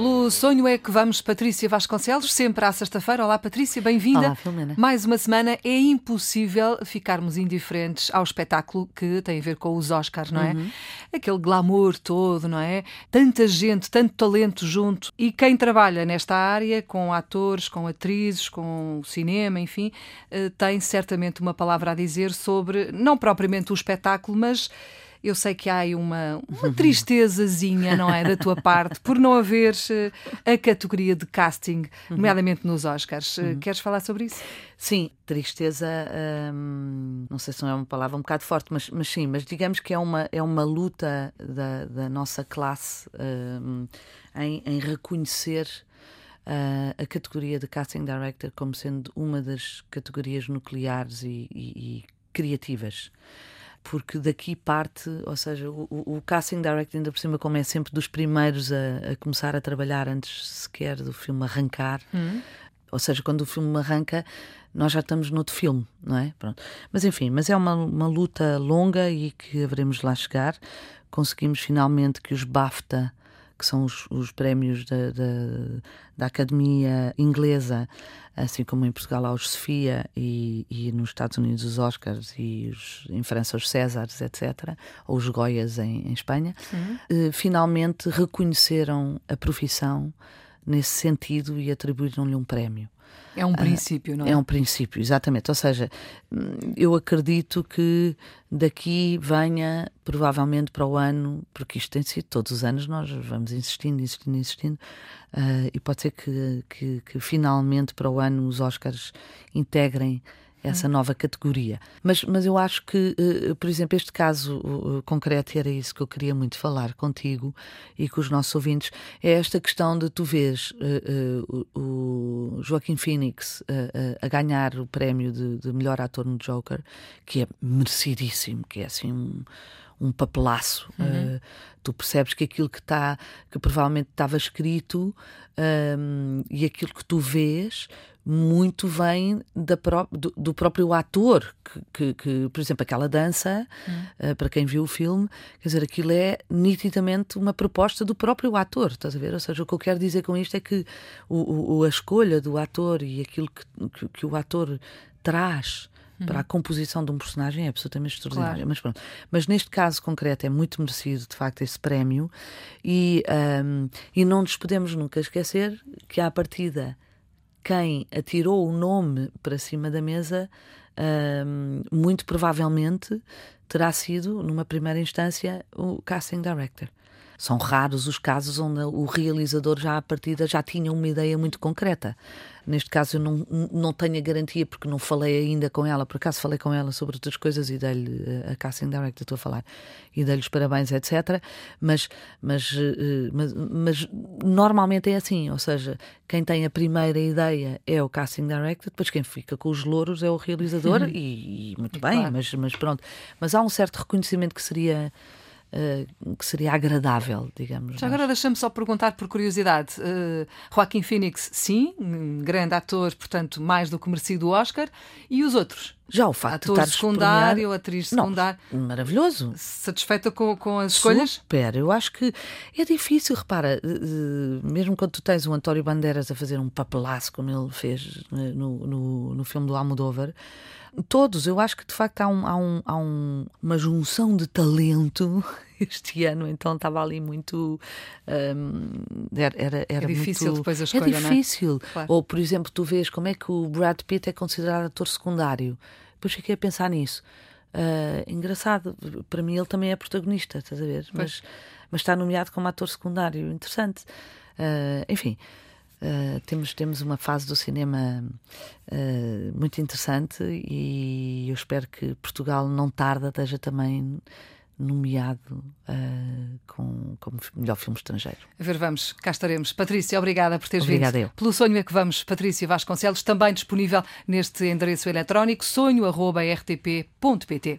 Pelo sonho é que vamos, Patrícia Vasconcelos, sempre à sexta-feira. Olá, Patrícia, bem-vinda. Olá, Filomena. Mais uma semana. É impossível ficarmos indiferentes ao espetáculo que tem a ver com os Oscars, não é? Uhum. Aquele glamour todo, não é? Tanta gente, tanto talento junto. E quem trabalha nesta área, com atores, com atrizes, com cinema, enfim, eh, tem certamente uma palavra a dizer sobre, não propriamente o espetáculo, mas eu sei que há aí uma, uma tristezazinha, não é, da tua parte, por não haver uh, a categoria de casting, nomeadamente nos Oscars. Uh, Queres falar sobre isso? Sim, tristeza, hum, não sei se não é uma palavra um bocado forte, mas, mas sim, mas digamos que é uma, é uma luta da, da nossa classe hum, em, em reconhecer uh, a categoria de casting director como sendo uma das categorias nucleares e, e, e criativas porque daqui parte, ou seja, o, o, casting director, ainda por cima, como é sempre dos primeiros a, a começar a trabalhar antes sequer do filme arrancar, Hum. ou seja, quando o filme arranca, nós já estamos noutro filme, não é? Pronto. Mas enfim, mas é uma, uma luta longa e que haveremos lá chegar. Conseguimos finalmente que os BAFTA que são os, os prémios da, da, da, Academia Inglesa, assim como em Portugal há os Sofia e, e nos Estados Unidos os Oscars e os, em França os Césares, etc., ou os Goias em, em Espanha, eh, finalmente reconheceram a profissão nesse sentido e atribuíram-lhe um prémio. É um princípio, não é? É um princípio, exatamente. Ou seja, eu acredito que daqui venha, provavelmente para o ano, porque isto tem sido todos os anos, nós vamos insistindo, insistindo, insistindo, uh, e pode ser que, que, que, finalmente para o ano os Oscars integrem essa Hum. nova categoria. Mas, mas eu acho que, uh, por exemplo, este caso uh, concreto, era isso que eu queria muito falar contigo e com os nossos ouvintes, é esta questão de tu vês uh, o Joaquim Phoenix a ganhar o prémio de, de, melhor ator no Joker, que é merecidíssimo, que é assim um, um papelaço. Uhum. tu percebes que aquilo que está, que provavelmente estava escrito um, e aquilo que tu vês muito vem da pró do, do, próprio ator, que, que, que, por exemplo, aquela dança, Hum. uh, para quem viu o filme, quer dizer, aquilo é nitidamente uma proposta do próprio ator, estás a ver? Ou seja, o que eu quero dizer com isto é que o, o a escolha do ator e aquilo que, que o ator traz para a composição de um personagem é absolutamente extraordinário. Claro. Mas, pronto. Mas neste caso concreto é muito merecido, de facto, esse prémio e, um, e não nos podemos nunca esquecer que, à partida, quem atirou o nome para cima da mesa, muito provavelmente terá sido, numa primeira instância, o casting director. São raros os casos onde o realizador já à partida já tinha uma ideia muito concreta. Neste caso eu não, não tenho a garantia porque não falei ainda com ela, por acaso falei com ela sobre outras coisas e dei-lhe a casting director, estou a falar, e dei-lhe os parabéns, etc. Mas, mas, mas, mas, normalmente é assim, ou seja, quem tem a primeira ideia é o casting director, depois quem fica com os louros é o realizador, e, e, muito bem, Claro. mas, mas pronto. Mas há um certo reconhecimento que seria. Uh, que seria agradável, digamos. Já agora deixa-me só perguntar por curiosidade. Uh, Joaquim Phoenix, sim, um grande ator, portanto, mais do que merecido o Oscar. E os outros? Já o facto ator de estar secundário, atriz Não, secundária. Maravilhoso. Satisfeita com, com as escolhas? Super, eu acho que é difícil, repara, uh, mesmo quando tu tens o António Bandeiras a fazer um papelaço como ele fez eh, no, no, no filme do Almodóvar, todos, eu acho que de facto há, um, há, um, há um, uma junção de talento este ano, então estava ali muito. Um, era, era, era É difícil muito, depois a escolha, É não é? difícil. Claro. Ou, por exemplo, tu vês como é que o Brad Pitt é considerado ator secundário. Depois fiquei a pensar nisso. Uh, engraçado, para mim ele também é protagonista, estás a ver? Mas, mas está nomeado como ator secundário. Interessante. Uh, enfim. Uh, temos, temos uma fase do cinema uh, muito interessante e eu espero que Portugal não tarda esteja também nomeado uh, com, como melhor filme estrangeiro. A ver, vamos, cá estaremos. Patrícia, obrigada por teres Obrigada vindo. eu. Pelo sonho é que vamos, Patrícia Vasconcelos, também disponível neste endereço eletrónico sonho.rtp.pt.